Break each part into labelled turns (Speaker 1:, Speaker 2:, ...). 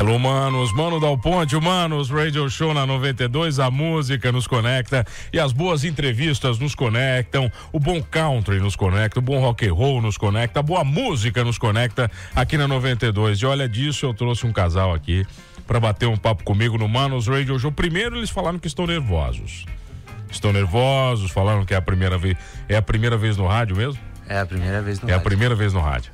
Speaker 1: Hello, manos. Mano Dal Ponte, Manos, Radio Show na 92. A música nos conecta e as boas entrevistas nos conectam. O bom country nos conecta, o bom rock and roll nos conecta, a boa música nos conecta aqui na 92. E olha disso, eu trouxe um casal aqui para bater um papo comigo no Manos Radio Show. Primeiro, eles falaram que estão nervosos. Estão nervosos, falaram que é a primeira vez. É a primeira vez no rádio mesmo?
Speaker 2: É a primeira vez no
Speaker 1: É
Speaker 2: rádio.
Speaker 1: a primeira vez no rádio.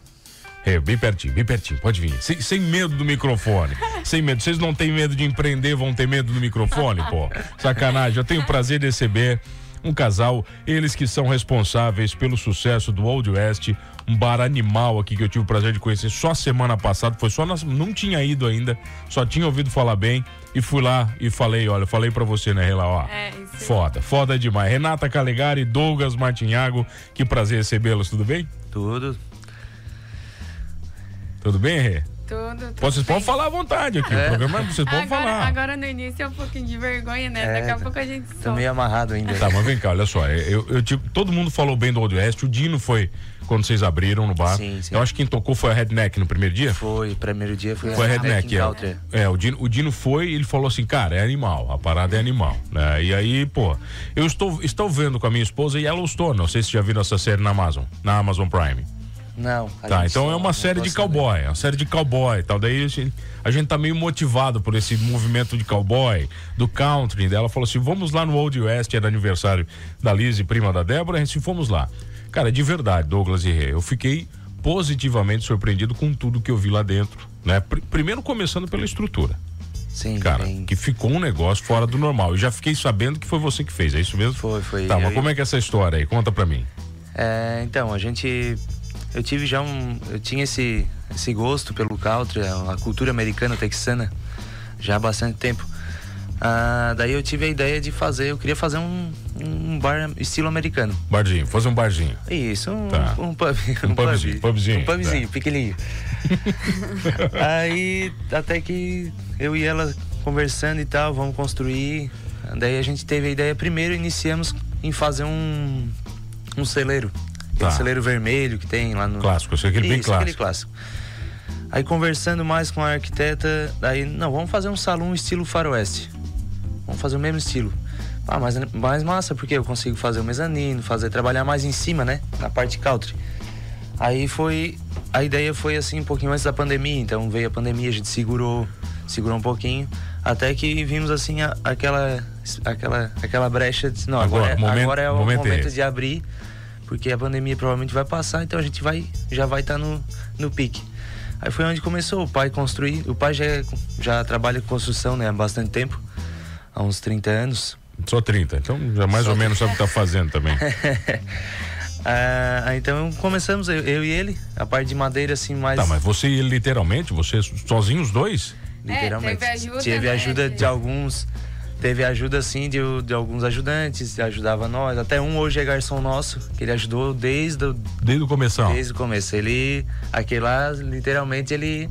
Speaker 1: É, bem pertinho, bem pertinho, pode vir. Sem, sem medo do microfone. sem medo. Vocês não têm medo de empreender, vão ter medo do microfone, pô. Sacanagem. Eu tenho o prazer de receber um casal, eles que são responsáveis pelo sucesso do Old West, um bar animal aqui que eu tive o prazer de conhecer só semana passada, foi só nas, não tinha ido ainda, só tinha ouvido falar bem e fui lá e falei, olha, falei pra você, né, Rela, ó.
Speaker 3: É, isso aí.
Speaker 1: Foda, foda demais. Renata Calegari, Douglas Martinhago, que prazer recebê-los, tudo bem?
Speaker 2: Tudo.
Speaker 1: Tudo bem, Rê?
Speaker 3: Tudo. tudo
Speaker 1: Vocês podem
Speaker 3: bem.
Speaker 1: falar à vontade aqui. O programa vocês podem
Speaker 3: Agora,
Speaker 1: falar.
Speaker 3: agora no início é um pouquinho de vergonha, né?
Speaker 2: É,
Speaker 3: Daqui a
Speaker 2: tá-
Speaker 3: pouco a gente
Speaker 2: Tô
Speaker 3: solta.
Speaker 2: meio amarrado ainda.
Speaker 1: Tá, mas vem cá, olha só. Eu, eu, tipo, todo mundo falou bem do Old West. O Dino foi quando vocês abriram no bar.
Speaker 2: Sim, sim.
Speaker 1: Eu acho que quem tocou foi a Redneck no primeiro dia.
Speaker 2: Foi, primeiro dia foi,
Speaker 1: Foi a
Speaker 2: Redneck
Speaker 1: Redneck, é. É, o Dino, o Dino foi e ele falou assim, cara, é animal, a parada é animal, né? E aí, pô, eu estou, estou vendo com a minha esposa Yellowstone, não sei se já viram essa série na Amazon, na Amazon Prime.
Speaker 2: Não. a
Speaker 1: Tá, então é uma série de cowboy, é uma série de cowboy e tal. Daí a gente, a gente tá meio motivado por esse movimento de cowboy, do country. Daí ela falou assim: vamos lá no Old West, era aniversário da Liz, prima da Débora, a gente fomos lá. Cara, de verdade, Douglas e Rê, eu fiquei positivamente surpreendido com tudo que eu vi lá dentro. Né? Pr- primeiro começando pela estrutura,
Speaker 2: Sim,
Speaker 1: cara,
Speaker 2: bem-
Speaker 1: que ficou um negócio fora do normal. Eu já fiquei sabendo que foi você que fez, é isso mesmo?
Speaker 2: Foi, foi.
Speaker 1: Tá, mas como é que é essa história aí? Conta pra mim.
Speaker 2: É, então, a gente. Eu tive já um. Eu tinha esse, esse gosto pelo country, a, cultura americana texana, já há bastante tempo. Ah, daí eu tive a ideia de fazer, eu queria fazer um, um bar estilo americano.
Speaker 1: Barzinho, fazer um barzinho.
Speaker 2: Isso, um,
Speaker 1: Tá.
Speaker 2: um pub.
Speaker 1: Um pubzinho,
Speaker 2: pub.
Speaker 1: pubzinho,
Speaker 2: Um pubzinho,
Speaker 1: tá.
Speaker 2: pequenininho. Aí, até que eu e ela conversando e tal, vamos construir. Daí a gente teve a ideia, primeiro iniciamos em fazer um, um celeiro. Aquele
Speaker 1: Tá.
Speaker 2: celeiro vermelho que tem lá no.
Speaker 1: Clássico, eu sei aquele bem
Speaker 2: Isso, aquele
Speaker 1: clássico.
Speaker 2: clássico. Aí conversando mais com a arquiteta, daí, não, vamos fazer um salão estilo faroeste. Vamos fazer o mesmo estilo. Ah, mas mais massa, porque eu consigo fazer o mezanino, fazer trabalhar mais em cima, né? Na parte country. Aí foi. A ideia foi assim um pouquinho antes da pandemia, então veio a pandemia, a gente segurou, segurou um pouquinho, até que vimos assim a- aquela, aquela, aquela brecha de não,
Speaker 1: Agora,
Speaker 2: agora, é-
Speaker 1: momento-
Speaker 2: agora é o
Speaker 1: momento é
Speaker 2: momento,
Speaker 1: esse.
Speaker 2: de abrir, porque a pandemia provavelmente vai passar, então a gente vai já vai estar no, no pique. Aí foi onde começou o pai construir. O pai já, é- já trabalha com construção né, há bastante tempo, há uns 30 anos.
Speaker 1: Só 30, então já mais
Speaker 2: Só
Speaker 1: ou menos sabe o que tá fazendo também.
Speaker 2: Ah, então começamos, eu, eu e ele, a parte de madeira assim mais.
Speaker 1: Tá, mas você e ele literalmente, você sozinho os dois?
Speaker 2: literalmente.
Speaker 3: teve ajuda,
Speaker 2: Teve
Speaker 3: né,
Speaker 2: ajuda
Speaker 3: de
Speaker 2: alguns. Teve ajuda assim de, de alguns ajudantes, ajudava nós. Até um hoje é garçom nosso, que ele ajudou desde o,
Speaker 1: Desde o começo.
Speaker 2: desde o começo. Ele, aquele lá, literalmente, ele,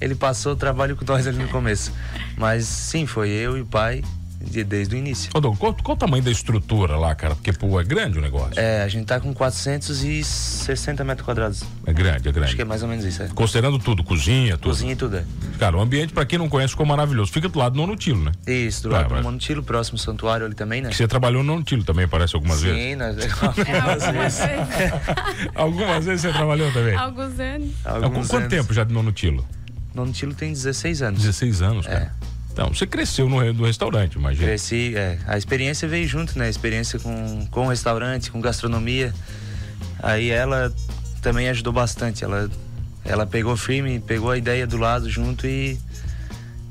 Speaker 2: ele passou o trabalho com nós ali no começo. Mas sim, foi eu e o pai de- desde o início.
Speaker 1: Ô, Doug, qual, qual o tamanho da estrutura lá, cara? Porque, pô, é grande o negócio.
Speaker 2: É, a gente tá com 460 metros quadrados.
Speaker 1: É, grande, é grande.
Speaker 2: Acho que é mais ou menos isso, é.
Speaker 1: Considerando tudo, cozinha, tudo.
Speaker 2: Cozinha e tudo, é.
Speaker 1: Cara, o ambiente, pra quem não conhece, ficou maravilhoso. Fica do lado do Nonutilo, né?
Speaker 2: Isso, do lado
Speaker 1: mas-
Speaker 2: do Monotilo, próximo santuário ali também, né?
Speaker 1: Que você trabalhou no Nonutilo também, parece, algumas vezes.
Speaker 2: Sim, nós...
Speaker 3: É,
Speaker 2: algumas vezes.
Speaker 1: Algumas vezes você trabalhou também.
Speaker 3: Alguns anos.
Speaker 2: Alguns
Speaker 1: quanto
Speaker 2: anos.
Speaker 1: tempo já de Nonutilo?
Speaker 2: Nonotilo tem 16 anos.
Speaker 1: 16 anos, cara.
Speaker 2: É.
Speaker 1: Então, você cresceu no, no restaurante, imagina.
Speaker 2: Cresci, é, a experiência veio junto, né? A experiência com, com o restaurante, com gastronomia. Aí ela também ajudou bastante. Ela, ela pegou firme, pegou a ideia do lado junto e,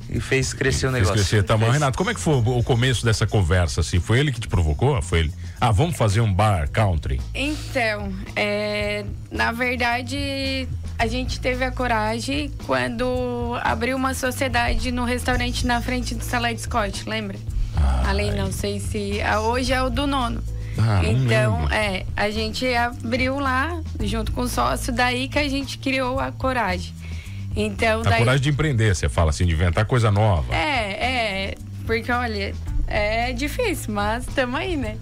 Speaker 2: e fez crescer o
Speaker 1: Fez
Speaker 2: negócio.
Speaker 1: crescer. Tá, mas,
Speaker 2: Fez-
Speaker 1: Renato, como é que foi o o começo dessa conversa, assim? Foi ele que te provocou? Foi ele? Ah, vamos fazer um bar country.
Speaker 3: Então, é, na verdade, a gente teve a coragem quando abriu uma sociedade no restaurante na frente do Salé Scott, lembra? Ali, não sei se. ah, Hoje é o do nono.
Speaker 1: Ah,
Speaker 3: então, é, a gente abriu lá, junto com o sócio, daí que a gente criou a coragem. Então,
Speaker 1: A
Speaker 3: daí.
Speaker 1: coragem de empreender, você fala assim, de inventar coisa nova.
Speaker 3: É, é. Porque, olha, é difícil, mas tamo aí, né?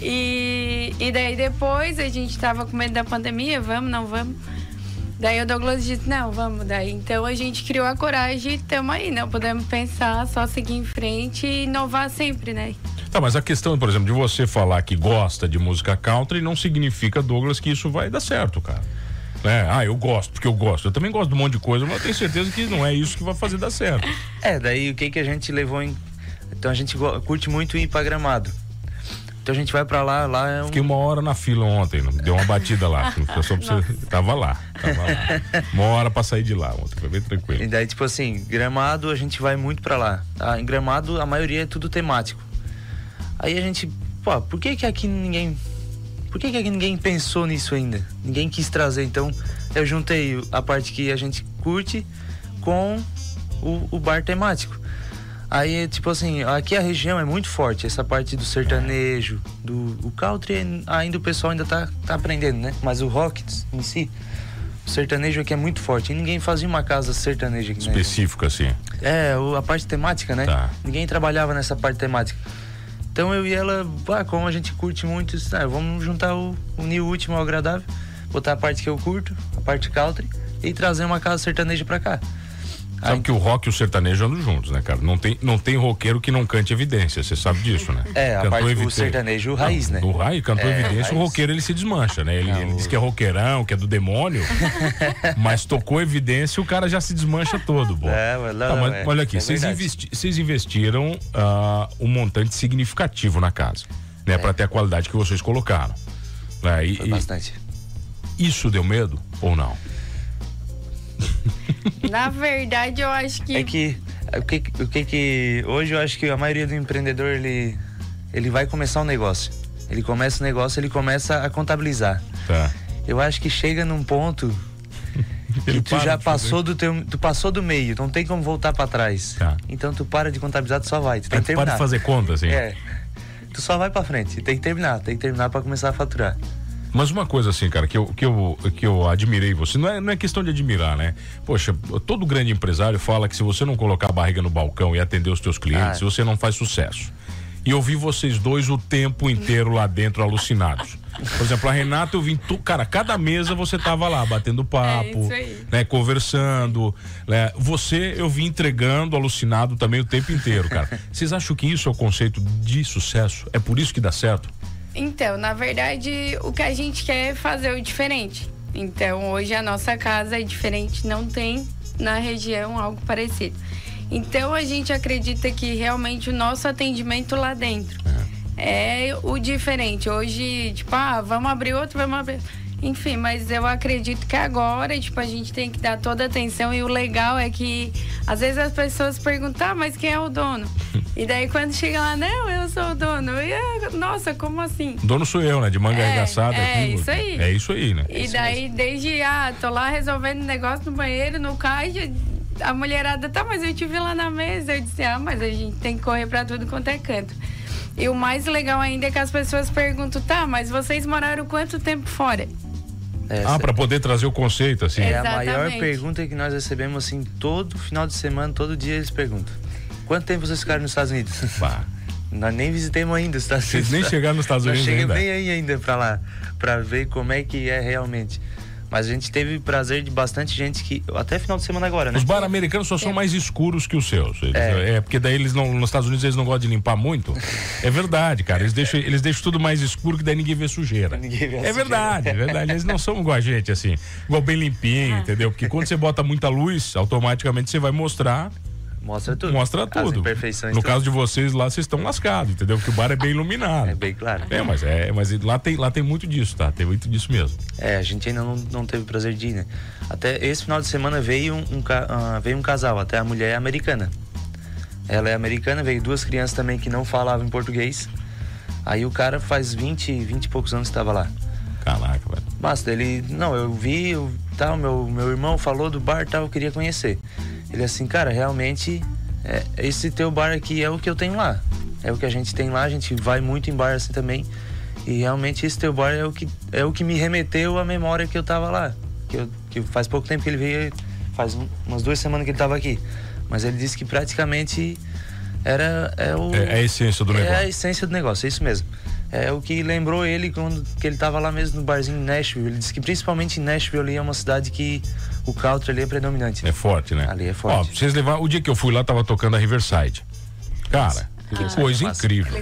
Speaker 3: E, e daí depois a gente tava com medo da pandemia, vamos, não vamos. Daí o Douglas disse, não, vamos. Daí então a gente criou a coragem e estamos aí, não podemos pensar, só seguir em frente e inovar sempre, né?
Speaker 1: Tá, mas a questão, por exemplo, de você falar que gosta de música country não significa, Douglas, que isso vai dar certo, cara. É, ah, eu gosto, porque eu gosto. Eu também gosto de um monte de coisa, mas eu tenho certeza que não é isso que vai fazer dar certo.
Speaker 2: É, daí o que que a gente levou em. Então a gente curte muito ir pra gramado. Então a gente vai pra lá, lá é um...
Speaker 1: Fiquei uma hora na fila ontem, deu uma batida lá. Só pra você... Tava lá, tava lá. Uma hora pra sair de lá ontem, foi bem tranquilo.
Speaker 2: E daí, tipo assim, gramado a gente vai muito pra lá. Tá? Em gramado a maioria é tudo temático. Aí a gente, pô, por que que aqui ninguém. Por que que aqui ninguém pensou nisso ainda? Ninguém quis trazer. Então eu juntei a parte que a gente curte com o, o bar temático. Aí, tipo assim, aqui a região é muito forte, essa parte do sertanejo, do o country, ainda o pessoal ainda tá, tá aprendendo, né? Mas o rock em si, o sertanejo aqui é muito forte. E ninguém fazia uma casa sertaneja aqui,
Speaker 1: né? Específica, assim.
Speaker 2: É, a parte temática, né? Tá. Ninguém trabalhava nessa parte temática. Então eu e ela, ah, como a gente curte muito, ah, vamos juntar o, unir o último ao agradável, botar a parte que eu curto, a parte country, e trazer uma casa sertaneja pra cá.
Speaker 1: Sabe Aí... que o rock e o sertanejo andam juntos, né, cara? Não tem, não tem roqueiro que não cante evidência, você sabe disso, né?
Speaker 2: É, a parte do sertanejo raiz,
Speaker 1: não,
Speaker 2: né?
Speaker 1: O raiz, cantou é, evidência, raiz. o roqueiro ele se desmancha, né? Ele, não, ele diz que é roqueirão, que é do demônio, mas tocou evidência o cara já se desmancha todo, pô. É, mas, não, tá, mas é, olha aqui, é vocês, investi investiram uh, um montante significativo na casa, né? É. Pra ter a qualidade que vocês colocaram. Né?
Speaker 2: E, Foi bastante.
Speaker 1: Isso deu medo ou não?
Speaker 3: Na verdade, eu acho que.
Speaker 2: É que. O que, o que que. Hoje eu acho que a maioria do empreendedor, ele. Ele vai começar um negócio. Ele começa o um negócio, ele começa a contabilizar. Tá. Eu acho que chega num ponto que tu já passou do teu, tu passou do meio, não tem como voltar para trás. Tá. Então tu para de contabilizar, tu só vai, tu tem que terminar. Para
Speaker 1: de fazer conta, assim.
Speaker 2: É. Tu só vai para frente, tem que terminar, tem que terminar para começar a faturar.
Speaker 1: Mas uma coisa assim, cara, que eu, que eu, que eu admirei você, não é, não é questão de admirar, né? Poxa, todo grande empresário fala que se você não colocar a barriga no balcão e atender os teus clientes, ah. você não faz sucesso. E eu vi vocês dois o tempo inteiro lá dentro alucinados. Por exemplo, a Renata, eu vim. Tu, cara, cada mesa você tava lá, batendo papo, é né? Conversando. Né? Você, eu vim entregando, alucinado também o tempo inteiro, cara. Vocês acham que isso é o conceito de sucesso? É por isso que dá certo?
Speaker 3: Então, na verdade, o que a gente quer é fazer o diferente. Então, hoje a nossa casa é diferente, não tem na região algo parecido. Então, a gente acredita que realmente o nosso atendimento lá dentro é, é o diferente. Hoje, tipo, ah, vamos abrir outro, vamos abrir. Enfim, mas eu acredito que agora, tipo, a gente tem que dar toda atenção e o legal é que às vezes as pessoas perguntam, ah, mas quem é o dono? E daí quando chega lá, não, eu sou o dono. E, ah, nossa, como assim?
Speaker 1: Dono sou eu, né? De manga é, arregaçada.
Speaker 3: É, isso aí.
Speaker 1: É isso aí, né?
Speaker 3: E daí, desde, ah, tô lá resolvendo negócio no banheiro, no caixa, a mulherada, tá, mas eu te vi lá na mesa. Eu disse, ah, mas a gente tem que correr pra tudo quanto é canto. E o mais legal ainda é que as pessoas perguntam, tá, mas vocês moraram quanto tempo fora?
Speaker 1: Essa. Ah, para poder trazer o conceito, assim.
Speaker 2: É a maior pergunta que nós recebemos, assim, todo final de semana, todo dia eles perguntam. Quanto tempo vocês ficaram nos Estados Unidos? Bah. Nós nem visitemos ainda os Estados
Speaker 1: Unidos. Vocês nem chegaram nos Estados Unidos ainda?
Speaker 2: bem aí ainda para lá, para ver como é que é realmente. Mas a gente teve prazer de bastante gente que. Até final de semana agora, né?
Speaker 1: Os bar americanos só são é. mais escuros que os seus. Eles, é. é. porque daí eles não. Nos Estados Unidos eles não gostam de limpar muito. É verdade, cara. Eles deixam, eles deixam tudo mais escuro que daí ninguém vê sujeira. Ninguém vê é sujeira. verdade, é verdade. Eles não são igual a gente, assim. Igual bem limpinho, ah. entendeu? Porque quando você bota muita luz, automaticamente você vai mostrar
Speaker 2: Mostra tudo.
Speaker 1: Mostra tudo. No tudo. caso de vocês lá, vocês estão lascados, entendeu? Porque o bar é bem iluminado.
Speaker 2: É bem claro.
Speaker 1: É, mas é, mas lá tem, lá tem muito disso, tá? Tem muito disso mesmo.
Speaker 2: É, a gente ainda não, não teve prazer de ir, né? Até esse final de semana veio um, um uh, veio um casal, até a mulher é americana. Ela é americana, veio duas crianças também que não falavam em português. Aí o cara faz 20, 20 e poucos anos que estava lá.
Speaker 1: Caraca, velho.
Speaker 2: Basta, ele. Não, eu vi, eu, tal, meu, meu irmão falou do bar tal, eu queria conhecer. Ele assim, cara, realmente, é, esse teu bar aqui é o que eu tenho lá. É o que a gente tem lá, a gente vai muito em bar assim também. E realmente esse teu bar é o que, é o que me remeteu à memória que eu tava lá. Que, eu, que faz pouco tempo que ele veio, faz umas duas semanas que ele tava aqui. Mas ele disse que praticamente era é, o,
Speaker 1: é, é a essência do
Speaker 2: é
Speaker 1: negócio.
Speaker 2: É a essência do negócio, é isso mesmo. É o que lembrou ele quando que ele tava lá mesmo no barzinho em Nashville. Ele disse que principalmente em Nashville ali é uma cidade que o country ali é predominante.
Speaker 1: É forte, né?
Speaker 2: Ali é forte.
Speaker 1: Ó, vocês levar, o dia que eu fui lá tava tocando a Riverside. Cara, que coisa
Speaker 2: massa.
Speaker 1: incrível.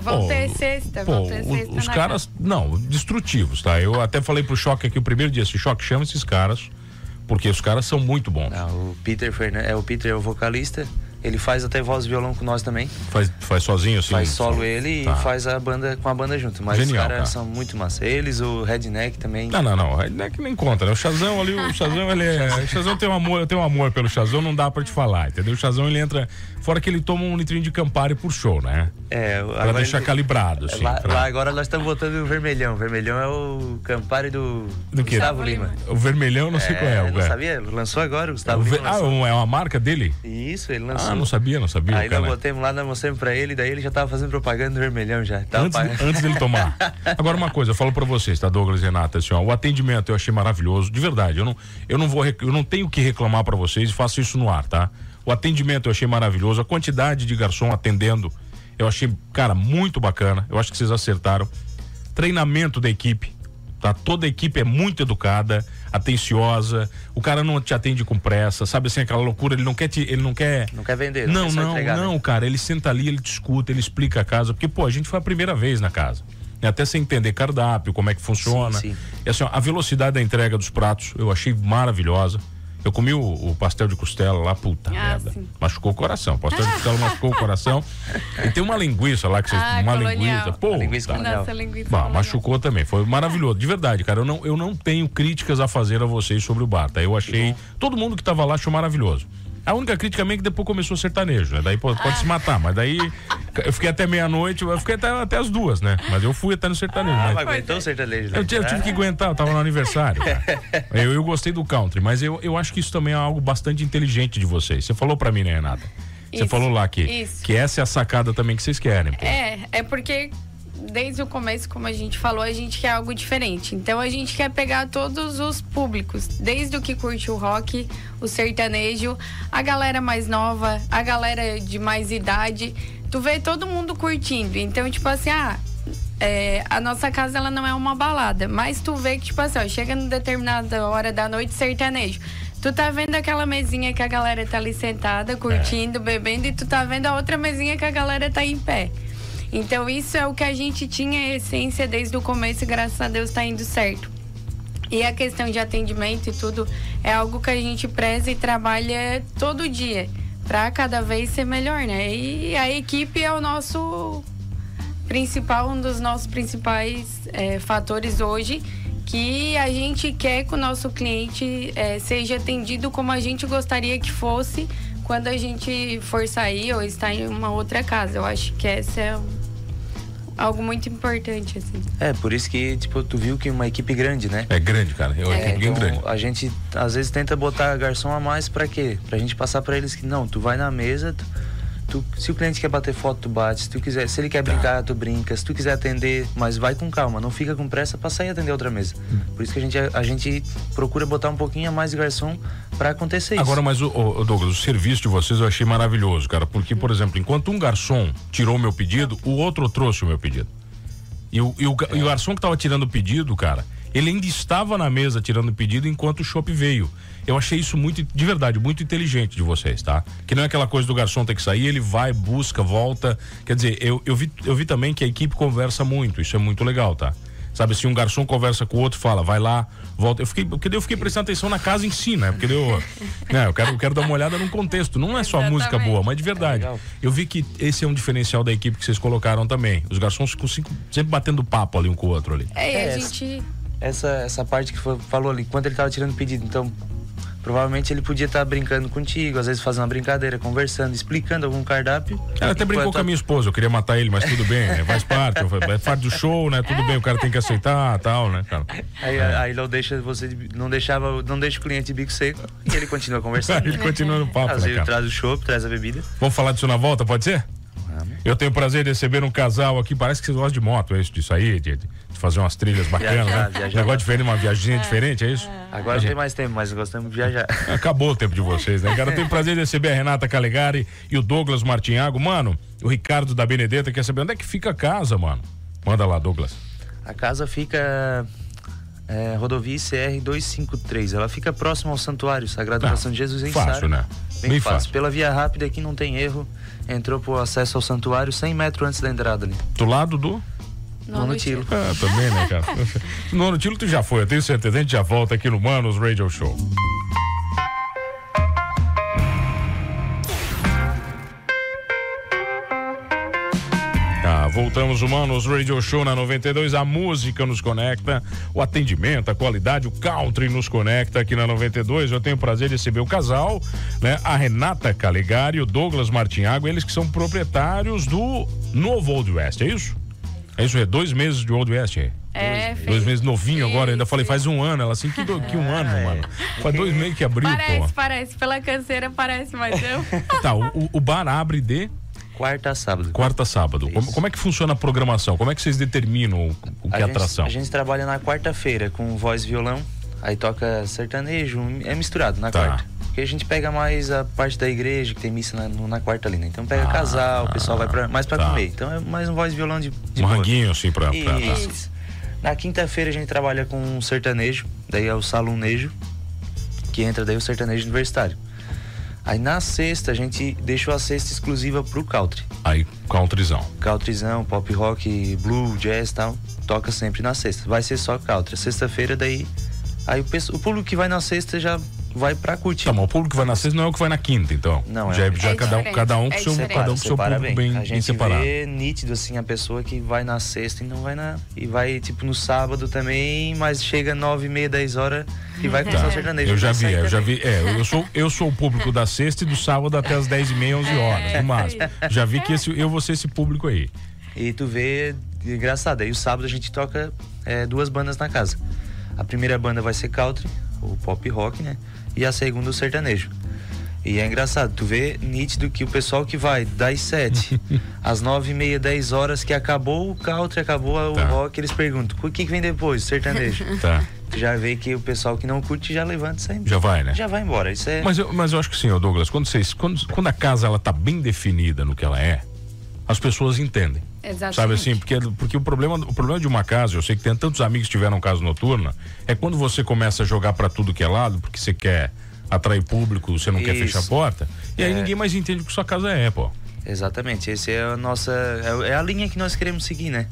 Speaker 3: Vão ter sexta,
Speaker 1: pô,
Speaker 3: vão ter sexta
Speaker 1: os caras, não, destrutivos, tá? Eu até falei pro Choque aqui o primeiro dia, esse Choque chama esses caras, porque os caras são muito bons.
Speaker 2: Não, o Peter Fernandes, é o Peter é o vocalista. Ele faz até voz e violão com nós também.
Speaker 1: Faz, faz sozinho assim?
Speaker 2: faz solo
Speaker 1: só-
Speaker 2: ele
Speaker 1: Tá.
Speaker 2: e faz a banda com a banda junto. Mas
Speaker 1: Genial,
Speaker 2: os caras
Speaker 1: cara.
Speaker 2: são muito massa. Eles, o Redneck também.
Speaker 1: Não, não, não. Não é que nem conta, né? O Chazão ali, o Chazão, ele é. O Chazão tem um amor, eu tenho um amor pelo Chazão, não dá pra te falar, entendeu? O Chazão ele entra. Fora que ele toma um litrinho de Campari por show, né?
Speaker 2: É,
Speaker 1: Pra deixar
Speaker 2: ele-
Speaker 1: calibrado, assim.
Speaker 2: lá,
Speaker 1: pra-
Speaker 2: lá agora nós estamos botando o vermelhão. O vermelhão é o Campari do,
Speaker 1: Do?
Speaker 2: Gustavo Lima.
Speaker 1: O vermelhão, eu não sei qual é.
Speaker 2: não
Speaker 1: é.
Speaker 2: sabia? Lançou agora o
Speaker 1: O
Speaker 2: Gustavo
Speaker 1: ver-
Speaker 2: Lima.
Speaker 1: Ah,
Speaker 2: lançou.
Speaker 1: um- é uma marca dele?
Speaker 2: Isso, ele lançou.
Speaker 1: Ah, não sabia, não sabia.
Speaker 2: Aí nós botamos lá, nós mostramos pra ele, daí ele já tava fazendo propaganda do vermelhão já. Tava
Speaker 1: Antes,
Speaker 2: pagando.
Speaker 1: antes dele tomar. Agora uma coisa, eu falo pra vocês, tá, Douglas e Renata, assim, ó, o atendimento eu achei maravilhoso, de verdade. Eu não, eu não vou, eu não tenho que reclamar pra vocês e faço isso no ar, tá? O atendimento eu achei maravilhoso, a quantidade de garçom atendendo, eu achei, cara, muito bacana. Eu acho que vocês acertaram. Treinamento da equipe, tá? Toda a equipe é muito educada, atenciosa. O cara não te atende com pressa, sabe assim aquela loucura, ele não quer te, ele não quer
Speaker 2: Não quer vender, não,
Speaker 1: não,
Speaker 2: quer
Speaker 1: não,
Speaker 2: entregar,
Speaker 1: não,
Speaker 2: né?
Speaker 1: cara. Ele senta ali, ele te escuta, ele explica a casa. Porque, pô, a gente foi a primeira vez na casa. né? Até sem entender cardápio, como é que funciona.
Speaker 2: Sim, sim.
Speaker 1: E assim, ó, a velocidade da entrega dos pratos eu achei maravilhosa. Eu comi o, o pastel de costela lá, puta
Speaker 3: Ah,
Speaker 1: merda.
Speaker 3: sim.
Speaker 1: Machucou o coração. O pastel de costela machucou o coração. E tem uma linguiça lá que vocês.
Speaker 3: Ah,
Speaker 1: uma
Speaker 3: colonial.
Speaker 1: linguiça. Pô,
Speaker 2: Linguiça
Speaker 1: tá.
Speaker 3: Nossa, linguiça.
Speaker 1: Bah, machucou também, foi maravilhoso, de verdade, cara. Eu não, eu não tenho críticas a fazer a vocês sobre o bar, tá? Eu achei. Todo mundo que tava lá achou maravilhoso. A única crítica minha é que depois começou o sertanejo, né? Daí pode, pode se matar, mas daí eu fiquei até meia-noite, eu fiquei até, até as duas, né? Mas eu fui até no sertanejo.
Speaker 2: Ah,
Speaker 1: mas-
Speaker 2: mas aguentou o sertanejo, né?
Speaker 1: eu, tive- eu tive que aguentar, eu tava no aniversário. cara. Eu, eu gostei do country, mas eu, eu acho que isso também é algo bastante inteligente de vocês. Você falou pra mim, né, Renata? Você
Speaker 3: Isso,
Speaker 1: falou lá que,
Speaker 3: isso.
Speaker 1: que essa é a sacada também que vocês querem. Pô.
Speaker 3: É, é porque desde o começo, como a gente falou, a gente quer algo diferente. Então a gente quer pegar todos os públicos, desde o que curte o rock, o sertanejo, a galera mais nova, a galera de mais idade. Tu vê todo mundo curtindo. Então, tipo assim, ah. é, a nossa casa ela não é uma balada, mas tu vê que, tipo assim, ó, chega numa determinada hora da noite sertanejo. Tu tá vendo aquela mesinha que a galera tá ali sentada, curtindo, bebendo, e tu tá vendo a outra mesinha que a galera tá em pé. Então isso é o que a gente tinha a essência desde o começo e graças a Deus tá indo certo. E a questão de atendimento e tudo é algo que a gente preza e trabalha todo dia para cada vez ser melhor, né? E a equipe é o nosso principal, um dos nossos principais é, fatores hoje, que a gente quer que o nosso cliente é, seja atendido como a gente gostaria que fosse quando a gente for sair ou estar em uma outra casa. Eu acho que essa é algo muito importante, assim.
Speaker 2: É, por isso que, tipo, tu viu que uma equipe grande, né?
Speaker 1: É grande, cara. Eu,
Speaker 3: É,
Speaker 1: é, bem
Speaker 2: Então,
Speaker 1: grande.
Speaker 2: a gente às vezes tenta botar garçom a mais pra quê? Pra gente passar pra eles que não, tu vai na mesa, tu, tu- se o cliente quer bater foto, tu bate, se tu quiser, se ele quer brincar, tu brinca, se tu quiser atender, mas vai com calma, não fica com pressa pra sair atender outra mesa. Por isso que a gente a gente procura botar um pouquinho a mais de garçom pra acontecer isso.
Speaker 1: Agora, mas o, o- Douglas, o serviço de vocês eu achei maravilhoso, cara. Porque, por exemplo, enquanto um garçom tirou o meu pedido, o outro trouxe o meu pedido. E o, e o, ga- e o garçom que tava tirando o pedido, cara, ele ainda estava na mesa tirando o pedido enquanto o chopp veio. Eu achei isso muito, de verdade, muito inteligente de vocês, tá? Que não é aquela coisa do garçom ter que sair, ele vai, busca, volta. Quer dizer, eu, eu, vi, eu vi também que a equipe conversa muito, isso é muito legal, tá? Sabe, se um garçom conversa com o outro, fala, vai lá, volta. Eu fiquei, porque daí eu fiquei prestando atenção na casa em si, né? Porque daí eu, né, eu, quero, eu quero dar uma olhada num contexto. Não é só
Speaker 3: Exatamente.
Speaker 1: música boa, mas de verdade. Eu vi que esse é um diferencial da equipe que vocês colocaram também. Os garçons ficam cinco- sempre batendo papo ali um com o outro ali.
Speaker 3: É, e
Speaker 2: É,
Speaker 3: a gente.
Speaker 2: essa, essa parte que foi- falou ali, quando ele tava tirando o pedido, então provavelmente ele podia estar brincando contigo, às vezes fazendo uma brincadeira, conversando, explicando algum cardápio.
Speaker 1: Ela até brincou com a minha esposa, eu queria matar ele, mas tudo bem, né? faz parte, é parte do show, né? Tudo bem, o cara tem que aceitar tal, né, cara?
Speaker 2: Aí, aí não deixa você, não deixava, não deixa o cliente bico seco e ele continua conversando.
Speaker 1: Ele continua no papo,
Speaker 2: Às
Speaker 1: né,
Speaker 2: vezes
Speaker 1: cara?
Speaker 2: traz o chopp, traz a bebida.
Speaker 1: Vamos falar disso na volta, pode ser? Eu tenho o prazer de receber um casal aqui, parece que vocês gostam de moto, é isso, disso aí, de, de fazer umas trilhas bacanas,
Speaker 2: Viajar,
Speaker 1: né?
Speaker 2: viajar.
Speaker 1: Negócio diferente, uma viagemzinha diferente, é isso?
Speaker 2: Agora não tem mais tempo, mas gostamos de viajar.
Speaker 1: Acabou o tempo de vocês, né, cara? Eu tenho o prazer de receber a Renata Calegari e o Douglas Martinhago. Mano, o Ricardo da Benedetta quer saber onde é que fica a casa, mano. Manda lá, Douglas.
Speaker 2: A casa fica é, rodovia ICR 253. Ela fica próxima ao Santuário Sagrado
Speaker 1: Ah,
Speaker 2: Coração de Jesus em
Speaker 1: fácil,
Speaker 2: Sara.
Speaker 1: né?
Speaker 2: Bem,
Speaker 1: Bem
Speaker 2: fácil.
Speaker 1: fácil.
Speaker 2: Pela via rápida aqui não tem erro. Entrou pro acesso ao santuário 100 metros antes da entrada ali.
Speaker 1: Do lado do.
Speaker 2: Nono Tilo.
Speaker 1: Ah, também, né, cara? No ano tilo tu já foi, eu tenho certeza. A gente já volta aqui no Manos Radio Show. Voltamos, humanos, Radio Show na 92. A música nos conecta, o atendimento, a qualidade, o country nos conecta aqui na 92. Eu tenho o prazer de receber o casal, né? A Renata Calegari e o Douglas Martinhago, eles que são proprietários do Novo Old West, é isso? É isso, é dois meses de Old West, é?
Speaker 3: É,
Speaker 1: Dois
Speaker 3: fez-
Speaker 1: meses novinho agora, ainda falei, faz um ano. Ela assim, que, do- que um ano, mano. Faz dois meses que abriu,
Speaker 3: Parece,
Speaker 1: pô.
Speaker 3: parece. Pela canseira parece, mas eu.
Speaker 1: Tá, o, o bar abre de
Speaker 2: Quarta a sábado.
Speaker 1: quarta a sábado. Como, como é que funciona a programação? Como é que vocês determinam o, o que
Speaker 2: A
Speaker 1: é
Speaker 2: gente-
Speaker 1: atração?
Speaker 2: A gente trabalha na quarta-feira com voz e violão. Aí toca sertanejo, é misturado na
Speaker 1: Tá.
Speaker 2: quarta. Porque a gente pega mais a parte da igreja, que tem missa na, na quarta ali, né? Então pega
Speaker 1: Ah,
Speaker 2: casal, o pessoal vai pra, mais pra
Speaker 1: tá.
Speaker 2: comer. Então é mais um voz e violão de, de
Speaker 1: Um
Speaker 2: boa.
Speaker 1: ranguinho, assim, pra. pra-
Speaker 2: Isso. Na quinta-feira a gente trabalha com um sertanejo, daí é o salunejo, que entra daí o sertanejo universitário. Aí na sexta a gente deixou a sexta exclusiva pro country.
Speaker 1: Aí, countryzão.
Speaker 2: Countryzão, pop rock, blue, jazz e tal, toca sempre na sexta. Vai ser só country. Sexta-feira daí aí o, o público que vai na sexta já vai pra curtir.
Speaker 1: Tá, mas o público que vai na sexta não é o que vai na quinta, então.
Speaker 2: Não, é-
Speaker 1: já, já
Speaker 3: É
Speaker 1: cada, um, cada um com
Speaker 3: é
Speaker 1: seu, cada um seu público bem,
Speaker 2: A
Speaker 1: bem
Speaker 2: gente
Speaker 1: separado.
Speaker 2: vê nítido assim a pessoa que vai na sexta e não vai na e vai tipo no sábado também, mas chega nove e meia, dez horas e vai começar o sertanejo.
Speaker 1: Eu já vi, eu já vi. É, eu sou, eu sou o público da sexta e do sábado até as 10 e meia, 11 horas,
Speaker 3: É,
Speaker 1: no máximo. Já vi que esse, eu vou ser esse público aí.
Speaker 2: E tu vê, engraçado, aí o sábado a gente toca é, duas bandas na casa. A primeira banda vai ser country, o pop rock, né? E a segunda o sertanejo. E é engraçado, tu vê nítido que o pessoal que vai das sete às nove e meia, dez horas, que acabou o country, acabou o
Speaker 1: Tá.
Speaker 2: rock, eles perguntam, o que, que vem depois? Sertanejo.
Speaker 1: Tá.
Speaker 2: tu já vê que o pessoal que não curte já levanta e sai.
Speaker 1: Já vai, né?
Speaker 2: Já vai embora. Isso é.
Speaker 1: Mas eu, mas eu acho que sim, Douglas, quando, vocês, quando, quando a casa ela tá bem definida no que ela é, as pessoas entendem.
Speaker 3: Exatamente.
Speaker 1: Sabe assim, porque, porque o, problema, o problema de uma casa, eu sei que tem tantos amigos que tiveram casa noturna, é quando você começa a jogar pra tudo que é lado, porque você quer atrair público, você não quer
Speaker 2: Isso.
Speaker 1: fechar a porta, e aí
Speaker 2: É.
Speaker 1: ninguém mais entende o que sua casa é, pô.
Speaker 2: Exatamente. Esse é a nossa. É, é a linha que nós queremos seguir, né?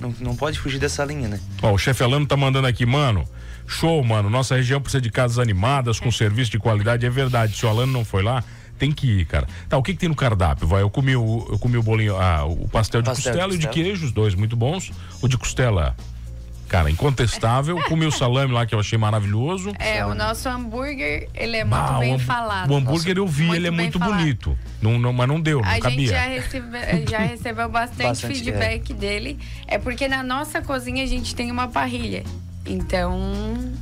Speaker 2: Não, não pode fugir dessa linha, né?
Speaker 1: Ó, o chefe Alano tá mandando aqui, mano. Show, mano. Nossa região precisa de casas animadas, com serviço de qualidade. É verdade. Se o Alano não foi lá, tem que ir, cara. Tá, o que, que tem no cardápio? Vai, eu comi o, eu comi o bolinho, ah, o pastel de
Speaker 2: Pastel de
Speaker 1: costela e o de queijo, os dois muito bons. O de costela, cara, incontestável. comi o salame lá que eu achei maravilhoso.
Speaker 3: É, o nosso hambúrguer, ele é muito
Speaker 1: Ah, o
Speaker 3: bem
Speaker 1: hambú-
Speaker 3: falado.
Speaker 1: O hambúrguer eu vi,
Speaker 3: Muito
Speaker 1: ele é
Speaker 3: bem
Speaker 1: muito
Speaker 3: falado.
Speaker 1: bonito. Não, não, mas não deu, não
Speaker 3: A gente
Speaker 1: cabia.
Speaker 3: já, recebe, já recebeu bastante,
Speaker 2: Bastante,
Speaker 3: feedback dele. É porque na nossa cozinha a gente tem uma parrilha. Então,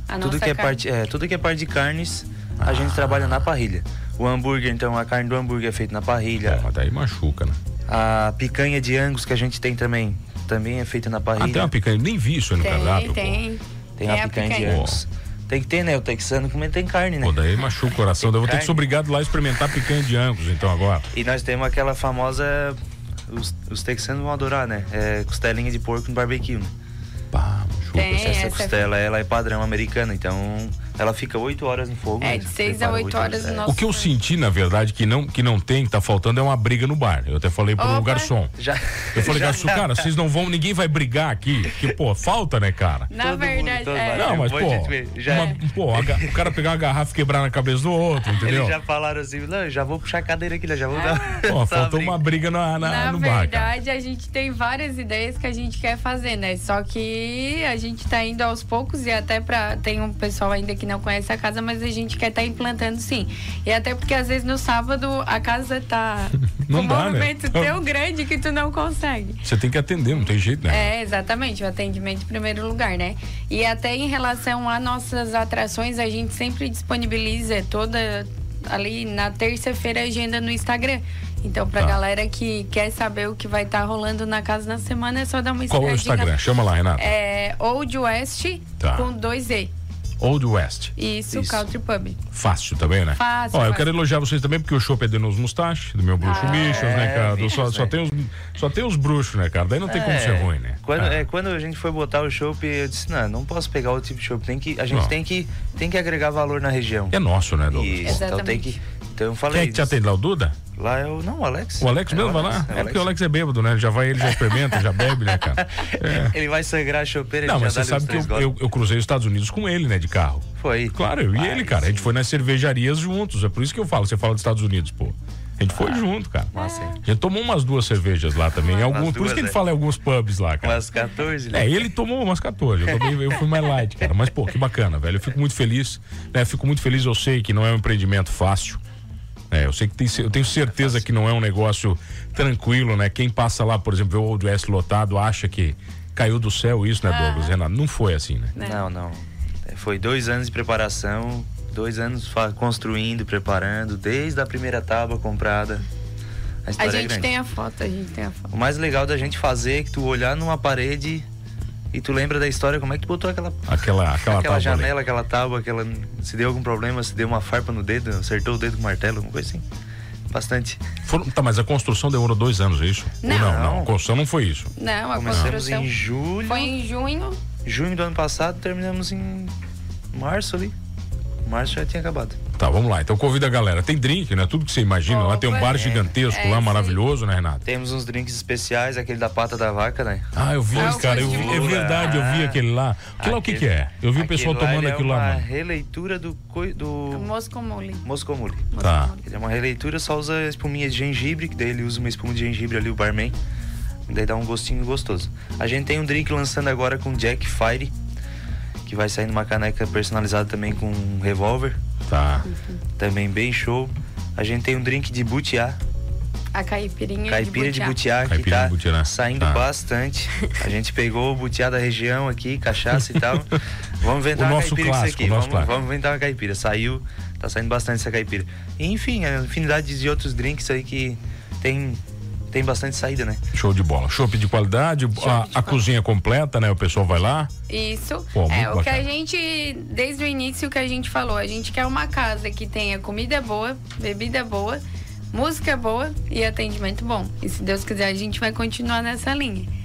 Speaker 3: a
Speaker 2: Tudo
Speaker 3: nossa
Speaker 2: que, é
Speaker 3: carne-
Speaker 2: parte, é, tudo que é parte de carnes, a gente trabalha na parrilha. O hambúrguer, então, a carne do hambúrguer é feita na parrilha.
Speaker 1: Ó, daí machuca, né?
Speaker 2: A picanha de angus que a gente tem também, também é feita na
Speaker 1: Ah,
Speaker 2: parrilha.
Speaker 1: tem uma picanha. Nem vi isso aí no
Speaker 3: Tem,
Speaker 1: cardápio. pô.
Speaker 3: tem.
Speaker 2: Tem a picanha, de angus. Tem que ter, né? O texano como tem carne, né?
Speaker 1: Pô, daí machuca o coração. Daí eu vou ter que ser obrigado lá a experimentar picanha de angus, então agora.
Speaker 2: E nós temos aquela famosa. Os, os texanos vão adorar, né? É costelinha de porco no barbecue, né?
Speaker 1: Pá, machuca.
Speaker 3: Tem.
Speaker 2: Essa
Speaker 3: essa é-
Speaker 2: costela, ela é padrão americana, então ela fica 8 horas no fogo.
Speaker 3: É, de seis
Speaker 2: Prepara
Speaker 3: a oito horas
Speaker 2: é.
Speaker 3: no nosso-
Speaker 1: O que eu senti, na verdade, que não, que não tem, que tá faltando, é uma briga no bar. Eu até falei pro
Speaker 3: Opa.
Speaker 1: garçom.
Speaker 2: Já,
Speaker 1: Eu falei,
Speaker 2: já-
Speaker 1: garçom, cara, vocês não vão, ninguém vai brigar aqui. Que, pô, falta, né, cara?
Speaker 3: Na
Speaker 2: Todo mundo,
Speaker 3: verdade,
Speaker 2: todo
Speaker 3: é.
Speaker 2: mundo.
Speaker 1: Não, mas, pô, uma- pô, a o cara pegar uma garrafa e quebrar na cabeça do outro, entendeu?
Speaker 2: Eles já falaram assim, não, eu já vou puxar a cadeira aqui, né? já vou dar.
Speaker 1: Pô, faltou
Speaker 2: briga.
Speaker 1: uma briga na, na-
Speaker 3: Na
Speaker 1: no bar, cara.
Speaker 3: verdade, a gente tem várias ideias que a gente quer fazer, né? Só que a gente tá indo aos poucos e até pra. Tem um pessoal ainda que não conhece a casa, mas a gente quer estar implantando sim. E até porque às vezes no sábado a casa tá
Speaker 1: Não
Speaker 3: com
Speaker 1: dá,
Speaker 3: um
Speaker 1: né?
Speaker 3: movimento tão grande que tu não consegue.
Speaker 1: Você tem que atender, não tem jeito, né?
Speaker 3: É, exatamente, o atendimento em primeiro lugar, né? E até em relação a nossas atrações, a gente sempre disponibiliza toda ali na terça-feira a agenda no Instagram. Então, pra
Speaker 1: Tá.
Speaker 3: galera que quer saber o que vai estar rolando na casa na semana, é só dar uma
Speaker 1: Qual é o. Instagram? Chama lá, Renata.
Speaker 3: É Old West
Speaker 1: Tá.
Speaker 3: com dois E.
Speaker 1: Old West.
Speaker 3: Isso,
Speaker 2: Isso.
Speaker 3: Country Pub.
Speaker 1: Fácil também, né?
Speaker 3: Fácil,
Speaker 1: Ó, eu quero elogiar vocês também, porque o show é nos Mustache, do meu bruxo
Speaker 3: Ah,
Speaker 1: bichos, né,
Speaker 2: é,
Speaker 1: cara? Do-
Speaker 2: bichos,
Speaker 1: só, só,
Speaker 2: né?
Speaker 1: tem os, só tem os bruxos, né, cara? Daí não tem como
Speaker 2: É,
Speaker 1: ser ruim, né?
Speaker 2: Quando,
Speaker 1: Ah.
Speaker 2: é, quando a gente foi botar o chopp, eu disse, não, não posso pegar outro tipo de chopp. Tem que, a gente
Speaker 1: Não.
Speaker 2: tem que, tem que agregar valor na região.
Speaker 1: É nosso, né, Douglas?
Speaker 2: Isso, então tem
Speaker 3: Exatamente.
Speaker 2: que. Então eu
Speaker 1: Quem
Speaker 2: falei.
Speaker 1: é que te atende lá? O Duda?
Speaker 2: Lá é o. Não, o Alex.
Speaker 1: O Alex
Speaker 2: É
Speaker 1: mesmo vai lá?
Speaker 2: Alex,
Speaker 1: É porque o Alex é bêbado, né? Ele já vai, ele já experimenta, já bebe, né, cara? É.
Speaker 2: Ele vai sangrar a chopeira
Speaker 1: Não, mas você sabe que eu, eu, eu cruzei os Estados Unidos com ele, né, de carro.
Speaker 2: Foi.
Speaker 1: Claro, eu e ele, cara. A gente foi nas cervejarias juntos. É por isso que eu falo, você fala dos Estados Unidos, pô. A gente
Speaker 2: Ah.
Speaker 1: foi junto, cara.
Speaker 2: Massa, hein?
Speaker 1: A gente tomou umas duas cervejas lá também. Alguns, por isso
Speaker 2: duas,
Speaker 1: que ele
Speaker 2: né?
Speaker 1: fala em alguns pubs lá, cara.
Speaker 2: Umas 14, né?
Speaker 1: É, ele tomou umas 14. Eu, tomei- eu fui mais light, cara. Mas, pô, que bacana, velho. Eu fico muito feliz. Né? Fico muito feliz, eu sei que não é um empreendimento fácil. É, eu sei que tem, eu tenho certeza que não é um negócio tranquilo, né? Quem passa lá, por exemplo, vê o Old West lotado, acha que caiu do céu isso, né, Douglas? Renato? Não foi assim, né?
Speaker 2: Não, não. É, Foi dois anos de preparação, dois anos construindo, preparando, desde a primeira tábua comprada. A
Speaker 3: A
Speaker 2: é
Speaker 3: gente
Speaker 2: grande.
Speaker 3: tem a foto, a gente tem a foto.
Speaker 2: O mais legal da gente fazer é que tu olhar numa parede e tu lembra da história, como é que tu botou aquela,
Speaker 1: Aquela, aquela,
Speaker 2: aquela
Speaker 1: tábua ali.
Speaker 2: janela, aquela tábua, aquela. Se deu algum problema, se deu uma farpa no dedo, acertou o dedo com o martelo, alguma coisa assim. Bastante.
Speaker 1: Foram- tá, mas a construção demorou dois anos, é isso?
Speaker 3: Não.
Speaker 1: não, não. A construção não foi isso.
Speaker 3: Não, a
Speaker 2: Começamos
Speaker 3: construção
Speaker 2: em julho.
Speaker 3: foi em junho.
Speaker 2: Junho do ano passado, terminamos em março ali. Março já tinha acabado.
Speaker 1: Tá, vamos lá. Então convida a galera. Tem drink, né? Tudo que você imagina. lá tem um bar
Speaker 3: é.
Speaker 1: gigantesco
Speaker 3: É,
Speaker 1: lá,
Speaker 3: sim.
Speaker 1: maravilhoso, né, Renato?
Speaker 2: Temos uns drinks especiais, aquele da pata da vaca, né?
Speaker 1: Ah, eu vi,
Speaker 3: Ah,
Speaker 1: cara. Eu vi, é verdade, eu vi aquele lá. Aquilo lá o que que é? Eu vi o pessoal
Speaker 2: aquele lá,
Speaker 1: tomando
Speaker 2: ele
Speaker 1: aquilo
Speaker 2: é
Speaker 1: lá,
Speaker 2: uma
Speaker 1: mano.
Speaker 2: releitura do, do
Speaker 3: Moscomole.
Speaker 2: Moscomule.
Speaker 1: Tá.
Speaker 2: Ele é uma releitura, só usa espuminha de gengibre, que daí ele usa uma espuma de gengibre ali, o barman. E daí dá um gostinho gostoso. A gente tem um drink lançando agora com Jack Fire, que vai sair numa caneca personalizada também com um revólver,
Speaker 1: Tá.
Speaker 2: também bem show. A gente tem um drink de butiá,
Speaker 3: A caipirinha,
Speaker 2: caipira de
Speaker 3: butiá.
Speaker 2: butiá, que
Speaker 1: Caipira
Speaker 2: tá
Speaker 1: de butiá.
Speaker 2: saindo
Speaker 1: Tá.
Speaker 2: bastante. A gente pegou o butiá da região aqui, cachaça e tal. Vamos inventar
Speaker 1: O
Speaker 2: uma
Speaker 1: nosso
Speaker 2: caipira com
Speaker 1: clássico,
Speaker 2: isso aqui. Vamos,
Speaker 1: clássico.
Speaker 2: vamos inventar uma caipira. Saiu, tá saindo bastante essa caipira. E, enfim, a infinidade de outros drinks aí que tem, tem bastante saída, né?
Speaker 1: Show de bola. Chopp de qualidade, a,
Speaker 3: de
Speaker 1: a
Speaker 3: qualidade.
Speaker 1: cozinha completa, né? O pessoal vai lá.
Speaker 3: Isso.
Speaker 1: Pô,
Speaker 3: é, o que a gente, desde o início que a gente falou, a gente quer uma casa que tenha comida boa, bebida boa, música boa e atendimento bom. E se Deus quiser, a gente vai continuar nessa linha.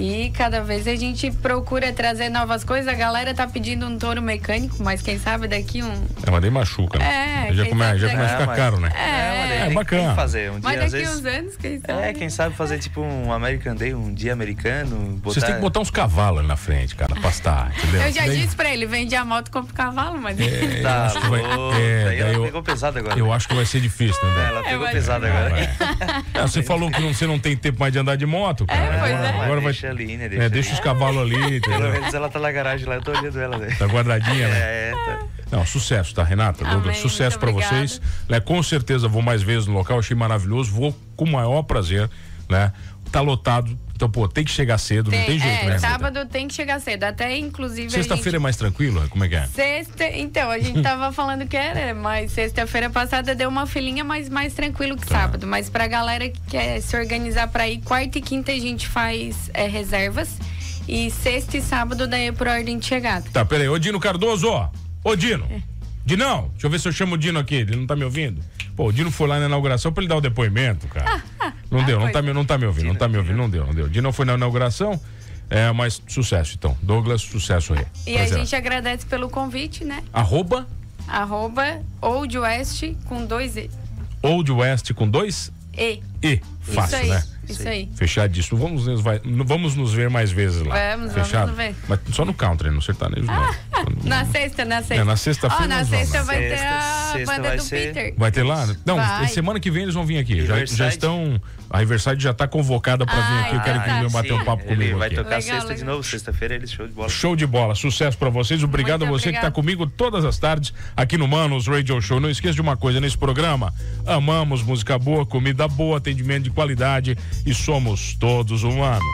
Speaker 3: E cada vez a gente procura trazer novas coisas. A galera tá pedindo um touro mecânico, mas quem sabe daqui um.
Speaker 1: É, mas daí machuca, né?
Speaker 3: É,
Speaker 1: já
Speaker 3: quem
Speaker 1: come-
Speaker 3: sabe
Speaker 1: já começa a ficar
Speaker 2: mas-
Speaker 1: caro, né?
Speaker 2: É, mas daí
Speaker 1: É,
Speaker 2: tem,
Speaker 1: bacana.
Speaker 2: tem que fazer. Um
Speaker 3: Mas
Speaker 2: dia, às
Speaker 3: daqui
Speaker 2: vezes.
Speaker 3: uns anos, quem sabe?
Speaker 2: É, quem sabe fazer tipo um American Day, um dia americano. Botar...
Speaker 1: Vocês têm que botar uns cavalos ali na frente, cara, pastar, entendeu?
Speaker 3: Eu já
Speaker 1: Daí-
Speaker 3: disse pra ele, vende a moto, compra o cavalo, mas.
Speaker 1: É, eu
Speaker 2: Tá
Speaker 1: acho que vai-
Speaker 2: louco.
Speaker 1: é,
Speaker 2: daí
Speaker 1: daí
Speaker 2: ela
Speaker 1: eu-
Speaker 2: pegou pesado agora.
Speaker 1: Eu
Speaker 2: né?
Speaker 1: acho que vai ser difícil, né?
Speaker 2: Ela pegou
Speaker 3: vai-
Speaker 2: pesado agora.
Speaker 1: É, você falou que não- você não tem tempo mais de andar de moto, cara.
Speaker 3: pois
Speaker 1: agora,
Speaker 3: é.
Speaker 1: agora vai.
Speaker 2: Deixa ali, né?
Speaker 1: é,
Speaker 2: Deixa
Speaker 1: deixa
Speaker 2: ali.
Speaker 1: os cavalos ali,
Speaker 2: Pelo
Speaker 1: entendeu?
Speaker 2: menos ela tá na garagem lá, eu tô olhando ela, né?
Speaker 1: Tá guardadinha, né?
Speaker 2: É, tá.
Speaker 1: Não, sucesso, tá, Renata?
Speaker 3: Amém,
Speaker 1: sucesso
Speaker 3: obrigada.
Speaker 1: vocês. Né, com certeza vou mais vezes no local, achei maravilhoso, vou com o maior prazer, né? Tá lotado, então, pô, tem que chegar cedo, não tem jeito,
Speaker 3: é,
Speaker 1: né?
Speaker 3: Sábado tem que chegar cedo. Até inclusive.
Speaker 1: Sexta-feira é
Speaker 3: gente...
Speaker 1: mais tranquilo? Como é que é?
Speaker 3: Sexta, então, a gente tava falando que era, mas sexta-feira passada deu uma filinha, mas mais tranquilo que
Speaker 1: Tá.
Speaker 3: sábado. Mas pra galera que quer se organizar pra ir, quarta e quinta a gente faz é, reservas. E sexta e sábado daí é por ordem de chegada.
Speaker 1: Tá, peraí, ô Dino Cardoso, ó. Ô Dino. Dinão, deixa eu ver se eu chamo o Dino aqui, ele não tá me ouvindo. Pô, o Dino foi lá na inauguração pra ele dar o depoimento, cara. Não
Speaker 3: Ah,
Speaker 1: deu, não tá, me- não tá me ouvindo, não tá me ouvindo, não deu, não deu. Dino foi na inauguração, é, mas sucesso então. Douglas, sucesso aí.
Speaker 3: E a
Speaker 1: Prazer.
Speaker 3: gente agradece pelo convite, né?
Speaker 1: Arroba
Speaker 3: Arroba Old West com dois E.
Speaker 1: Old West com dois
Speaker 3: E.
Speaker 1: E. Fácil,
Speaker 3: isso aí.
Speaker 1: né?
Speaker 3: Isso aí.
Speaker 1: Fechadíssimo. Vamos, nos- vai- vamos nos ver mais vezes lá.
Speaker 3: Vamos, vamos
Speaker 1: Fechado?
Speaker 3: nos ver.
Speaker 1: Mas só no country, no sertanejo não.
Speaker 3: Na sexta, na sexta.
Speaker 1: É, na sexta-feira
Speaker 3: Ó, na sexta vai ter a
Speaker 2: sexta
Speaker 3: banda do
Speaker 2: ser-
Speaker 3: Peter.
Speaker 1: Vai ter lá? Não,
Speaker 3: Vai.
Speaker 1: semana que vem eles vão vir aqui. Já, já estão. A Riverside já está convocada para vir aqui. Eu quero que
Speaker 3: tá.
Speaker 1: eles venham bater um papo
Speaker 2: ele
Speaker 1: comigo
Speaker 2: vai
Speaker 1: aqui.
Speaker 2: tocar
Speaker 3: Legal,
Speaker 2: sexta de
Speaker 3: legal.
Speaker 2: novo, sexta-feira eles show de bola.
Speaker 1: Show de bola, sucesso para vocês. Obrigado
Speaker 3: Muito
Speaker 1: a você que
Speaker 3: obrigada.
Speaker 1: está comigo todas as tardes aqui no Manos Radio Show. Não esqueça de uma coisa nesse programa: amamos música boa, comida boa, atendimento de qualidade e somos todos humanos.